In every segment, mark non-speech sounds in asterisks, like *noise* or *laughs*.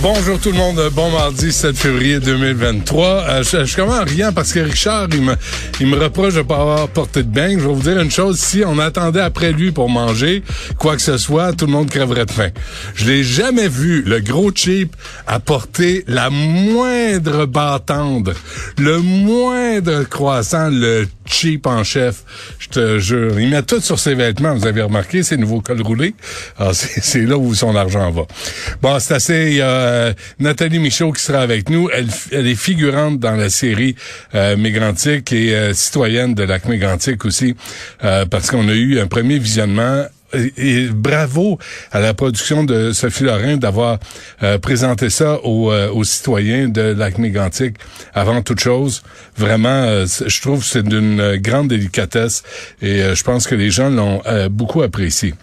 Bonjour tout le monde, bon mardi 7 février 2023. Euh, je, je commence en riant parce que Richard, il me, il me reproche de pas avoir porté de bain. Je vais vous dire une chose, si on attendait après lui pour manger, quoi que ce soit, tout le monde crèverait de faim. Je l'ai jamais vu, le gros cheap, apporter la moindre bâtande, le moindre croissant, le cheap en chef. Je te jure. Il met tout sur ses vêtements, vous avez remarqué, ses nouveaux cols roulés. Alors, *laughs* c'est là où son argent va. Bon, c'est assez. Il euh, Nathalie Michaud qui sera avec nous. Elle, elle est figurante dans la série euh, Mégrantique et euh, citoyenne de Lac Mégrantique aussi, euh, parce qu'on a eu un premier visionnement et, bravo à la production de Sophie Lorrain d'avoir euh, présenté ça aux, euh, citoyens de lac mégantic avant toute chose. Vraiment, euh, je trouve que c'est d'une euh, grande délicatesse et je pense que les gens l'ont beaucoup apprécié.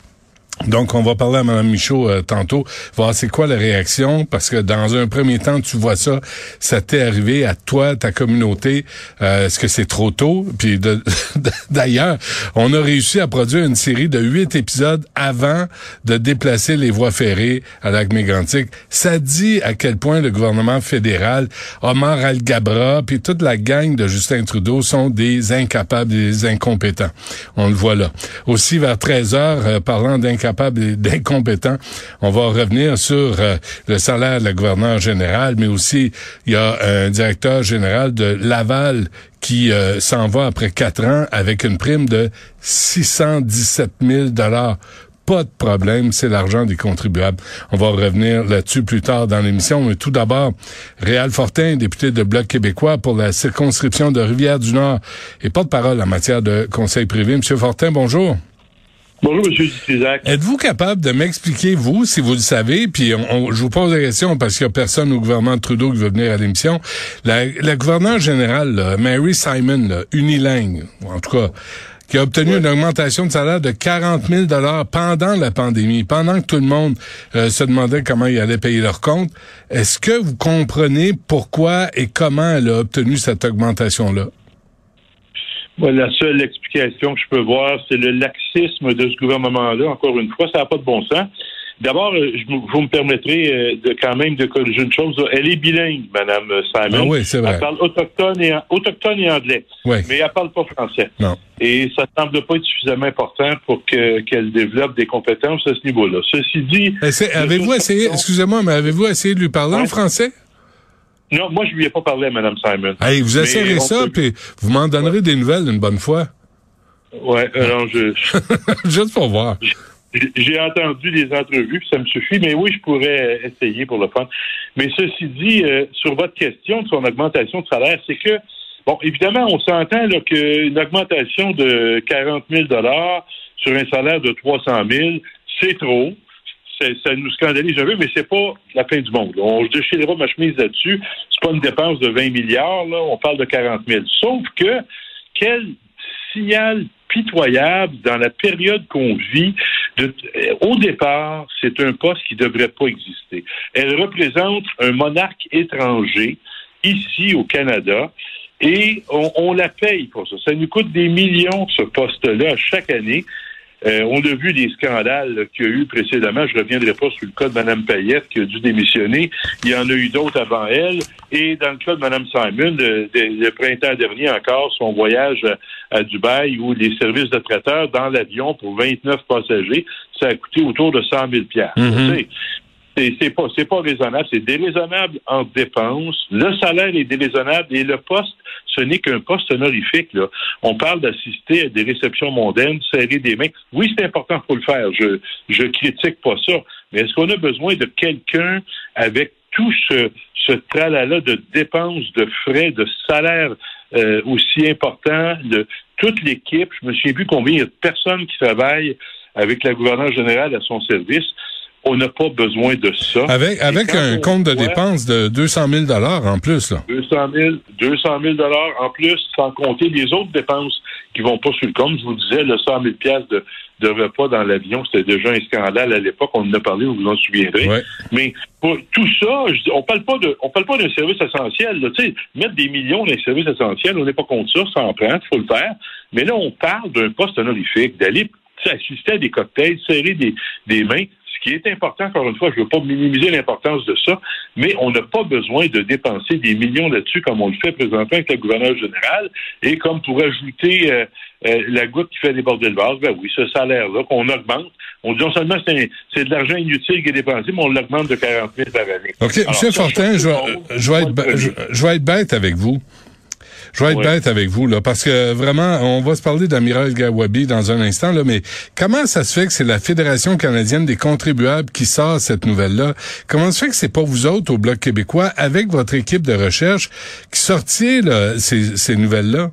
Donc, on va parler à Mme Michaud euh, tantôt, voir c'est quoi la réaction, parce que dans un premier temps, tu vois ça, ça t'est arrivé à toi, ta communauté, euh, est-ce que c'est trop tôt? Puis *laughs* d'ailleurs, on a réussi à produire une série de huit épisodes avant de déplacer les voies ferrées à lac mégantic Ça dit à quel point le gouvernement fédéral, Omar Al-Gabra, puis toute la gang de Justin Trudeau sont des incapables, des incompétents. On le voit là. Aussi, vers 13 heures, euh, parlant et on va revenir sur euh, le salaire de la gouverneure générale, mais aussi, il y a un directeur général de Laval qui euh, s'en va après quatre ans avec une prime de 617 000 dollars. Pas de problème, c'est l'argent des contribuables. On va revenir là-dessus plus tard dans l'émission. Mais tout d'abord, Réal Fortin, député de Bloc québécois pour la circonscription de Rivière-du-Nord et porte-parole en matière de conseil privé. Monsieur Fortin, bonjour. Bonjour, M. Dutrisac. Êtes-vous capable de m'expliquer, vous, si vous le savez, puis on, on- je vous pose la question parce qu'il y a personne au gouvernement de Trudeau qui veut venir à l'émission, la, la gouverneure générale, là, Mary Simon, là, unilingue, en tout cas, qui a obtenu une augmentation de salaire de 40 000 pendant la pandémie, pendant que tout le monde euh, se demandait comment ils allaient payer leur compte. Est-ce que vous comprenez pourquoi et comment elle a obtenu cette augmentation-là? La seule explication que je peux voir, c'est le laxisme de ce gouvernement-là. Encore une fois, ça n'a pas de bon sens. D'abord, euh, vous me permettrez euh, de quand même de corriger une chose. Elle est bilingue, Madame Simon. Ah oui, c'est vrai. Elle parle autochtone et, autochtone et anglais. Oui. Mais elle parle pas français. Non. Et ça semble pas être suffisamment important pour que qu'elle développe des compétences à ce niveau-là. Ceci dit. De Avez-vous essayé, excusez-moi, mais avez-vous essayé de lui parler en français? Non, moi, je lui ai pas parlé à Mme Simon. Hey, vous essayerez ça, puis vous m'en donnerez des nouvelles une bonne fois. Ouais, alors je, *laughs* Juste pour voir. J'ai- entendu les entrevues, puis ça me suffit, mais oui, je pourrais essayer pour le fun. Mais ceci dit, euh, sur votre question de son augmentation de salaire, c'est que, bon, évidemment, on s'entend là, qu'une augmentation de 40 000 sur un salaire de 300 000, c'est trop. Ça nous scandalise un peu, mais c'est pas la fin du monde. On je déchirera ma chemise là-dessus. C'est pas une dépense de 20 milliards, là. On parle de 40 000. Sauf que, quel signal pitoyable dans la période qu'on vit. Au départ, c'est un poste qui ne devrait pas exister. Elle représente un monarque étranger ici au Canada et on la paye pour ça. Ça nous coûte des millions, ce poste-là, chaque année. Euh, on a vu des scandales qu'il y a eu précédemment. Je ne reviendrai pas sur le cas de Mme Payette qui a dû démissionner. Il y en a eu d'autres avant elle. Et dans le cas de Mme Simon, le, le printemps dernier encore, son voyage à, Dubaï où les services de traiteur dans l'avion pour 29 passagers, ça a coûté autour de 100 000 mm c'est pas raisonnable, c'est déraisonnable en dépenses. Le salaire est déraisonnable et le poste, ce n'est qu'un poste honorifique. Là. On parle d'assister à des réceptions mondaines, serrer des mains. Oui, c'est important pour le faire. Je je critique pas ça, mais est-ce qu'on a besoin de quelqu'un avec tout ce ce tralala de dépenses, de frais, de salaire euh, aussi important de toute l'équipe? Je me souviens plus combien il y a de personnes qui travaillent avec la gouverneure générale à son service on n'a pas besoin de ça. Avec, avec un compte de dépenses de 200 000 en plus. Là. 200 000, 200 000 en plus, sans compter les autres dépenses qui vont pas sur le compte. Je vous disais, le 100 000 de, de repas dans l'avion, c'était déjà un scandale à l'époque. On en a parlé, vous vous en souviendrez. Mais pour tout ça, on parle pas de, on parle pas d'un service essentiel. Tu sais, mettre des millions dans les services essentiels, on n'est pas contre ça, ça en prend, il faut le faire. Mais là, on parle d'un poste honorifique, d'aller assister à des cocktails, serrer des, des mains qui est important, encore une fois, je ne veux pas minimiser l'importance de ça, mais on n'a pas besoin de dépenser des millions là-dessus comme on le fait présentement avec le gouverneur général. Et comme pour ajouter euh, euh, la goutte qui fait déborder le vase, ben oui, ce salaire-là qu'on augmente, on dit non seulement c'est, c'est de l'argent inutile qui est dépensé, mais on l'augmente de 40 000 par année. OK. M. Fortin, je, je, vais être, je vais être bête avec vous. Je vais être bête avec vous, là, parce que vraiment, on va se parler d'Amiral Gawabi dans un instant, là, mais comment ça se fait que c'est la Fédération canadienne des contribuables qui sort cette nouvelle-là? Comment ça se fait que c'est pas vous autres au Bloc québécois, avec votre équipe de recherche, qui sortiez là, ces, ces nouvelles-là?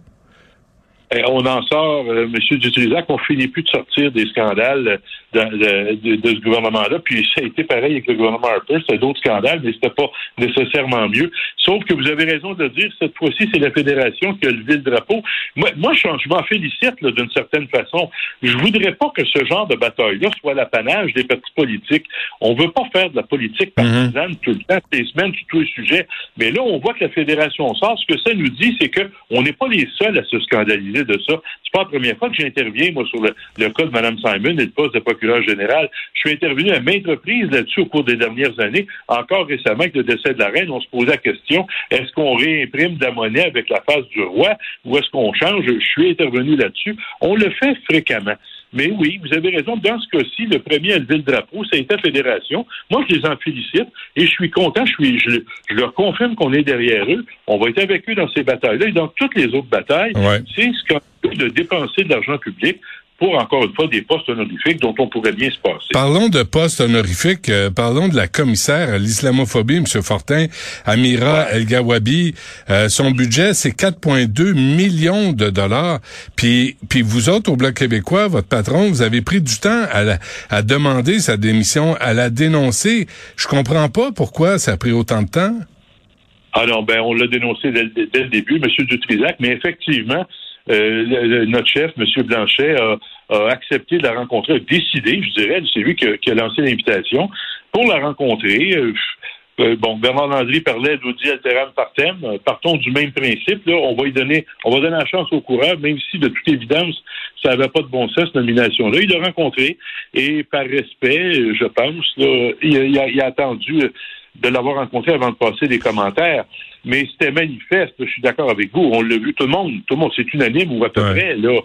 On en sort, euh, M. Dutrisac, on finit plus de sortir des scandales de, de, de, ce gouvernement-là. Puis ça a été pareil avec le gouvernement Harper. C'était d'autres scandales, mais c'était pas nécessairement mieux. Sauf que vous avez raison de dire, cette fois-ci, c'est la fédération qui a levé le drapeau. Moi, moi je, m'en félicite d'une certaine façon. Je voudrais pas que ce genre de bataille-là soit l'apanage des partis politiques. On veut pas faire de la politique mhm. partisane tout le temps, les semaines, sur tous les sujets. Mais là, on voit que la fédération sort. Ce que ça nous dit, c'est que on n'est pas les seuls à se scandaliser de ça. C'est pas la première fois que j'interviens, moi, sur le, cas de Mme Simon et le poste de procureur général. Je suis intervenu à maintes reprises là-dessus au cours des dernières années. Encore récemment, avec le décès de la reine, on se posait la question, est-ce qu'on réimprime de la monnaie avec la face du roi ou est-ce qu'on change? Je suis intervenu là-dessus. On le fait fréquemment. Mais oui, vous avez raison. Dans ce cas-ci, le premier à lever le drapeau, c'est la fédération. Moi, je les en félicite et je suis content. Je, suis, je, leur confirme qu'on est derrière eux. On va être avec eux dans ces batailles-là et dans toutes les autres batailles. C'est ce qu'on de dépenser de l'argent public pour, encore une fois, des postes honorifiques dont on pourrait bien se passer. Parlons de postes honorifiques. Euh, parlons de la commissaire à l'islamophobie, M. Fortin, Amira El Gawabi. Euh, son budget, c'est 4,2 millions de dollars. Puis, puis vous autres, au Bloc québécois, votre patron, vous avez pris du temps à, à demander sa démission, à la dénoncer. Je comprends pas pourquoi ça a pris autant de temps. Alors, ben, on l'a dénoncé dès, dès, le début, M. Dutrisac, mais effectivement, euh, notre chef, M. Blanchet, a, accepté de la rencontrer, a décidé, je dirais, c'est lui qui a, lancé l'invitation, pour la rencontrer. Euh, euh, bon, Bernard Landry parlait d'audi alteram partem. Partons du même principe. Là, on va lui donner, on va donner la chance au coureur, même si de toute évidence, ça n'avait pas de bon sens cette nomination-là. Il l'a rencontré et par respect, je pense, là, il, a, il a attendu de l'avoir rencontré avant de passer des commentaires. Mais c'était manifeste, je suis d'accord avec vous. On l'a vu, tout le monde, tout le monde, c'est unanime ou à peu près, là.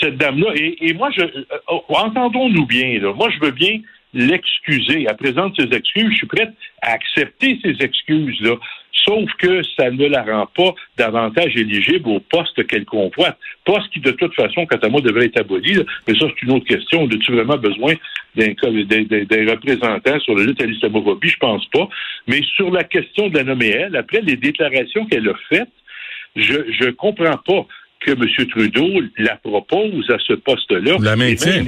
Cette dame-là, et, moi, je, euh, oh, entendons-nous bien, là. Moi, je veux bien l'excuser. Elle présente ses excuses. Je suis prête à accepter ces excuses-là. Sauf que ça ne la rend pas davantage éligible au poste qu'elle convoite. Poste qui, de toute façon, quant à moi, devrait être aboli. Mais ça, c'est une autre question. As-tu vraiment besoin d'un représentant sur le lutte à l'islamophobie? Je pense pas. Mais sur la question de la nommer elle, après les déclarations qu'elle a faites, je ne comprends pas que M. Trudeau la propose à ce poste-là. La maintient.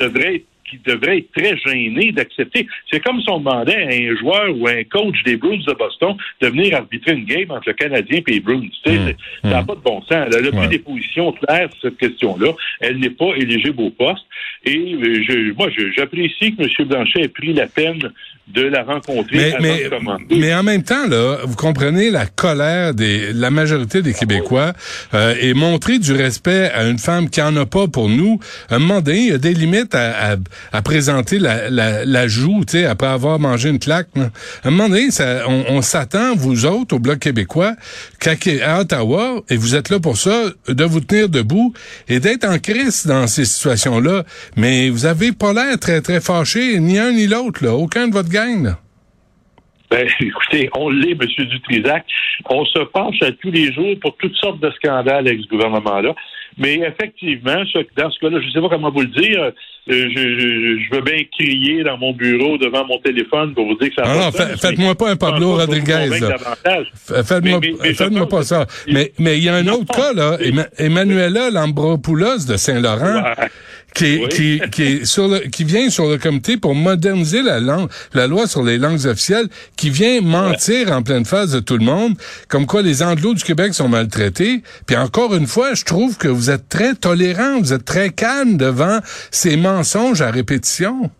devrait être qui devrait être très gêné d'accepter. C'est comme si on demandait à un joueur ou un coach des Bruins de Boston de venir arbitrer une game entre le Canadien et les Bruins. Tu sais, Mm. Ça n'a Mm. pas de bon sens. Elle a Ouais. plus des positions claires sur cette question-là. Elle n'est pas éligible au poste. Et euh, je, moi, j'apprécie que M. Blanchet ait pris la peine de la rencontrer Mais, avant mais, de mais en même temps, là, vous comprenez la colère des la majorité des Québécois euh, et montrer du respect à une femme qui en a pas pour nous. À un moment donné, il y a des limites à, à, à présenter la, la, la joue, tu sais, après avoir mangé une claque. À un moment donné, ça, on, on s'attend, vous autres, au Bloc québécois, à Ottawa, et vous êtes là pour ça, de vous tenir debout et d'être en crise dans ces situations-là. Mais vous avez pas l'air très, très fâché, ni un ni l'autre, là. Aucun de votre gang, là. Ben, *laughs* écoutez, on l'est, M. Dutrisac. On se penche à tous les jours pour toutes sortes de scandales avec ce gouvernement-là. Mais effectivement, ce- dans ce cas-là, je ne sais pas comment vous le dire, euh, je, je- je veux bien crier dans mon bureau devant mon téléphone pour vous dire que ça Ah va non, fait- faites-moi pas un Pablo Rodriguez, Faites-moi pas ça. Mais mais il y a un autre cas là, Emmanuela Lambropoulos de Saint-Laurent Ouais. Qui Oui. qui qui est sur le qui vient sur le comité pour moderniser la langue la loi sur les langues officielles qui vient mentir en pleine face de tout le monde comme quoi les anglos du Québec sont maltraités. Puis encore une fois, je trouve que vous êtes très tolérant, vous êtes très calme devant ces mensonges à répétition.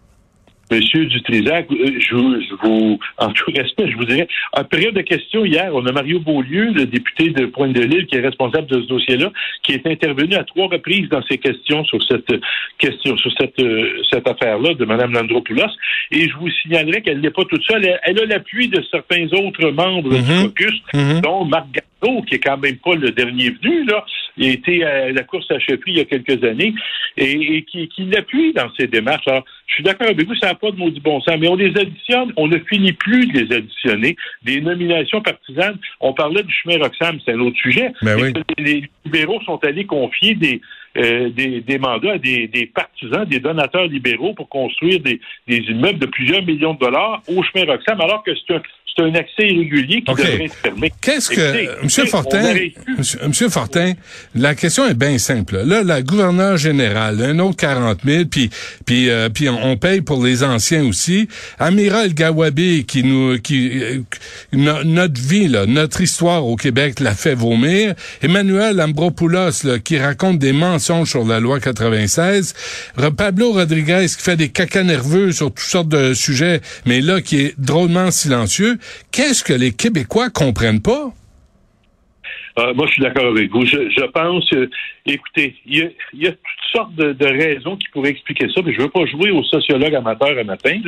Monsieur Dutrisac, euh, je, vous- je vous, en tout respect, je vous dirais, en période de questions hier, on a Mario Beaulieu, le député de Pointe-de-L'Île, qui est responsable de ce dossier-là, qui est intervenu à trois reprises dans ses questions sur cette question, sur cette, euh, cette affaire-là de Mme Landropoulos. Et je vous signalerai qu'elle n'est pas toute seule. Elle, elle a l'appui de certains autres membres Mhm. du caucus, Mhm. dont Marc Gatineau, qui est quand même pas le dernier venu, là. Il a été à la course à chefferie il y a quelques années et, et qui, qui l'appuie dans ses démarches. Alors, je suis d'accord avec vous, ça n'a pas de maudit bon sens, mais on les additionne, on ne finit plus de les additionner. Des nominations partisanes, on parlait du chemin Roxham, c'est un autre sujet. Ben oui. Les libéraux sont allés confier des, euh, des, des mandats des, des partisans, des donateurs libéraux pour construire des, des immeubles de plusieurs millions de dollars au chemin Roxham, alors que c'est un, c'est un accès irrégulier qui OK. devrait être fermé. Qu'est-ce Écoutez, que, Monsieur on Fortin, Monsieur, Monsieur Fortin, la question est bien simple. Là, la gouverneure générale, un autre 40 000, puis puis euh, puis on, on paye pour les anciens aussi. Amira El Gawabi, qui nous, qui euh, no- notre vie, là, notre histoire au Québec l'a fait vomir. Emmanuel Ambropoulos, là, qui raconte des mensonges sur la loi 96. Re- Pablo Rodriguez, qui fait des cacas nerveux sur toutes sortes de sujets, mais là, qui est drôlement silencieux. Qu'est-ce que les Québécois comprennent pas? Euh, moi, je suis d'accord avec vous. Je, pense, écoutez, il y, a, toutes sortes de, raisons qui pourraient expliquer ça. Puis je veux pas jouer au sociologue amateur à matin,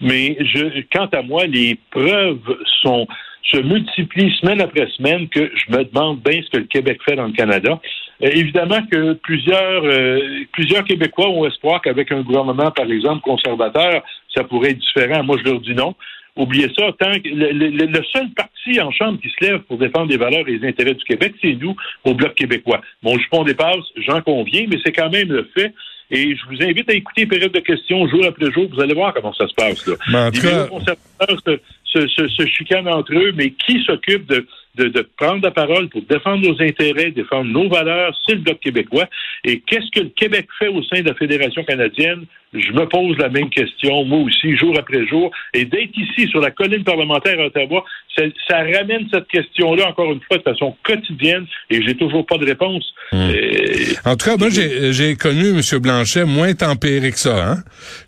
mais je, quant à moi, les preuves sont se multiplient semaine après semaine que je me demande bien ce que le Québec fait dans le Canada. Euh, évidemment que plusieurs euh, plusieurs Québécois ont espoir qu'avec un gouvernement, par exemple, conservateur, ça pourrait être différent. Moi, je leur dis non. Oubliez ça, tant que le, le- le seul parti en Chambre qui se lève pour défendre les valeurs et les intérêts du Québec, c'est nous, au Bloc québécois. Bon, jupon dépasse, j'en conviens, mais c'est quand même le fait. Et je vous invite à écouter les périodes de questions jour après jour. Vous allez voir comment ça se passe. Là. Mais en Les tout cas- bureaux conservateurs se, se, se- se chicanent entre eux, mais qui s'occupe de, de, de prendre la parole pour défendre nos intérêts, défendre nos valeurs, c'est le Bloc québécois. Et qu'est-ce que le Québec fait au sein de la Fédération canadienne? Je me pose la même question, moi aussi, jour après jour. Et d'être ici, sur la colline parlementaire à Ottawa, ça, ça ramène cette question-là, encore une fois, de façon quotidienne, et j'ai toujours pas de réponse. Euh, En tout cas, moi, j'ai connu M. Blanchet moins tempéré que ça. Hein?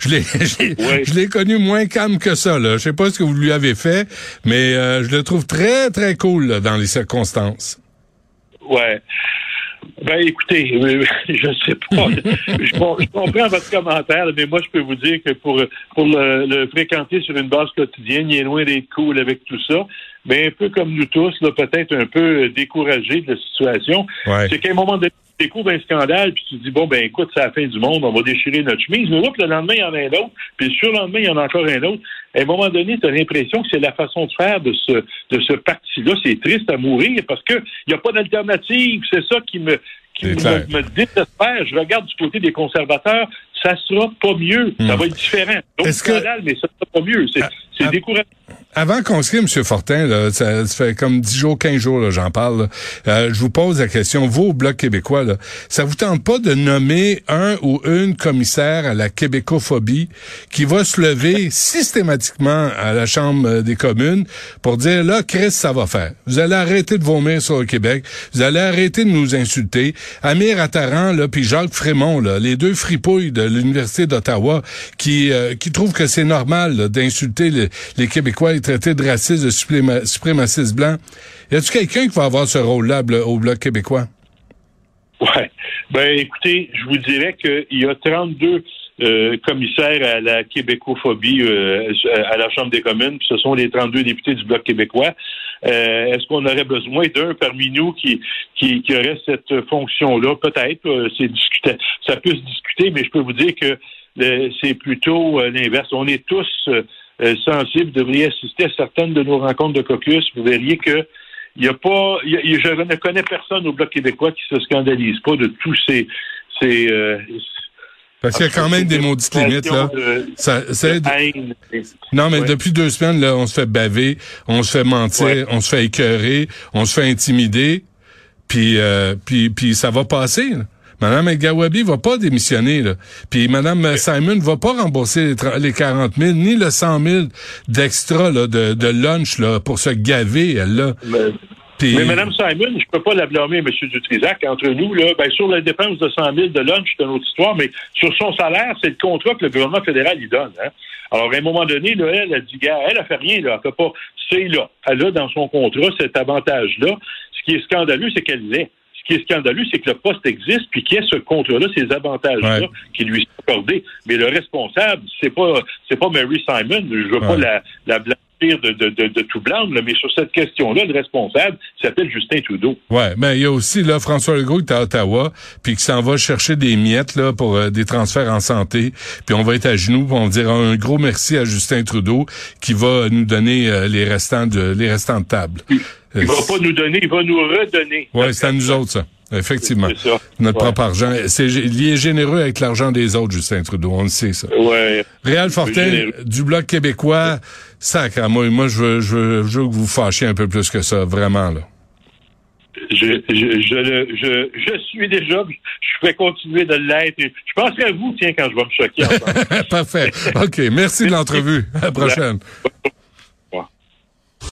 Je l'ai *laughs* j'ai- Ouais. je l'ai connu moins calme que ça. Là. Je sais pas ce que vous lui avez fait, mais euh, je le trouve très, très cool là, dans les circonstances. Ouais. Ben écoutez, euh, *laughs* je sais pas. *laughs* je, je comprends votre commentaire, mais moi je peux vous dire que pour pour le, le fréquenter sur une base quotidienne, il est loin d'être cool avec tout ça. Mais un peu comme nous tous, peut-être un peu découragé de la situation. Ouais. C'est qu'à un moment donné, découvres un scandale, puis tu te dis bon ben écoute, c'est la fin du monde, on va déchirer notre chemise. Mais le lendemain, il y en a un autre, puis le surlendemain, il y en a encore un autre. À un moment donné, tu as l'impression que c'est la façon de faire de ce de ce parti-là. C'est triste à mourir parce que il n'y a pas d'alternative. C'est ça qui me qui me, me désespère. Je regarde du côté des conservateurs, ça sera pas mieux. Ça Hmm. va être différent. Donc, Est-ce que- scandale, mais ça sera pas mieux. C'est Ah, c'est décourageant. avant qu'on se quitte, M. Fortin, là, ça, ça fait comme 10 jours, 15 jours, là, j'en parle. là. Euh, je vous pose la question, vous, au Bloc québécois, là, ça vous tente pas de nommer un ou une commissaire à la québécophobie qui va se lever systématiquement à la Chambre euh, des communes pour dire, là, Chris, ça va faire. Vous allez arrêter de vomir sur le Québec. Vous allez arrêter de nous insulter. Amir Attaran, là, puis Jacques Frémont, là, les deux fripouilles de l'Université d'Ottawa qui, euh, qui trouvent que c'est normal d'insulter le- les Québécois et traiter de racistes, de supréma- suprémacistes blancs. Y a-tu quelqu'un qui va avoir ce rôle-là au Bloc québécois? Ouais. Ben, écoutez, je vous dirais qu'il y a 32 euh, commissaires à la québécophobie euh, à la Chambre des communes, puis ce sont les 32 députés du Bloc québécois. Euh, Est-ce qu'on aurait besoin d'un parmi nous qui, qui, aurait cette fonction-là? Peut-être. Ça peut se discuter, mais je peux vous dire que c'est plutôt l'inverse. On est tous sensibles, devriez assister à certaines de nos rencontres de caucus. Vous verriez que il a pas, je ne connais personne au Bloc québécois qui se scandalise pas de tous ces, Parce qu'il y a quand même des maudites limites, là. de- Ça, de non, mais Ouais. depuis deux semaines, là, on se fait baver, on se fait mentir, Ouais. on se fait écœurer, on se fait intimider, puis, euh, puis, puis ça va passer. là. Madame Gawabi va pas démissionner, là. Puis Madame Simon va pas rembourser les, les 40 000, ni le 100 000 d'extra, là, de, de lunch, là, pour se gaver, elle, là. Mais, Puis- mais Mme Simon, je peux pas la blâmer, M. Dutrisac. Entre nous, là, ben, sur la dépense de 100 000 de lunch, c'est une autre histoire, mais sur son salaire, c'est le contrat que le gouvernement fédéral lui donne. Hein. Alors, à un moment donné, là, elle a dit, gars, elle a fait rien, là. Elle fait pas, c'est là. Elle a dans son contrat cet avantage-là. Ce qui est scandaleux, c'est qu'elle l'est. Ce qui est scandaleux, c'est que le poste existe, puis qu'il y ait ce contrat-là, ces avantages-là Ouais. qui lui sont accordés. Mais le responsable, c'est pas, c'est pas Mary Simon. Je veux pas la, la blâmer de, de, de, de tout blâme, là, mais sur cette question-là, le responsable s'appelle Justin Trudeau. Ouais, mais il y a aussi là François Legault qui est à Ottawa, puis qui s'en va chercher des miettes là pour euh, des transferts en santé, puis on va être à genoux, puis on va dire un gros merci à Justin Trudeau qui va nous donner euh, les restants de les restants de table. Il va pas nous donner, il va nous redonner. Ouais, c'est à nous autres ça. Effectivement. C'est ça. Notre Ouais. propre argent. C'est il est généreux avec l'argent des autres, Justin Trudeau. On le sait, ça. Ouais. Réal Fortin, du Bloc québécois, sacre à moi. Moi, je veux, je, veux, je veux que vous fâchiez un peu plus que ça, vraiment, là. Je, je, je, le- je, je suis déjà, je vais continuer de l'être. Je penserai à vous, tiens, quand je vais me choquer. *laughs* Parfait. OK. Merci de l'entrevue. À la prochaine.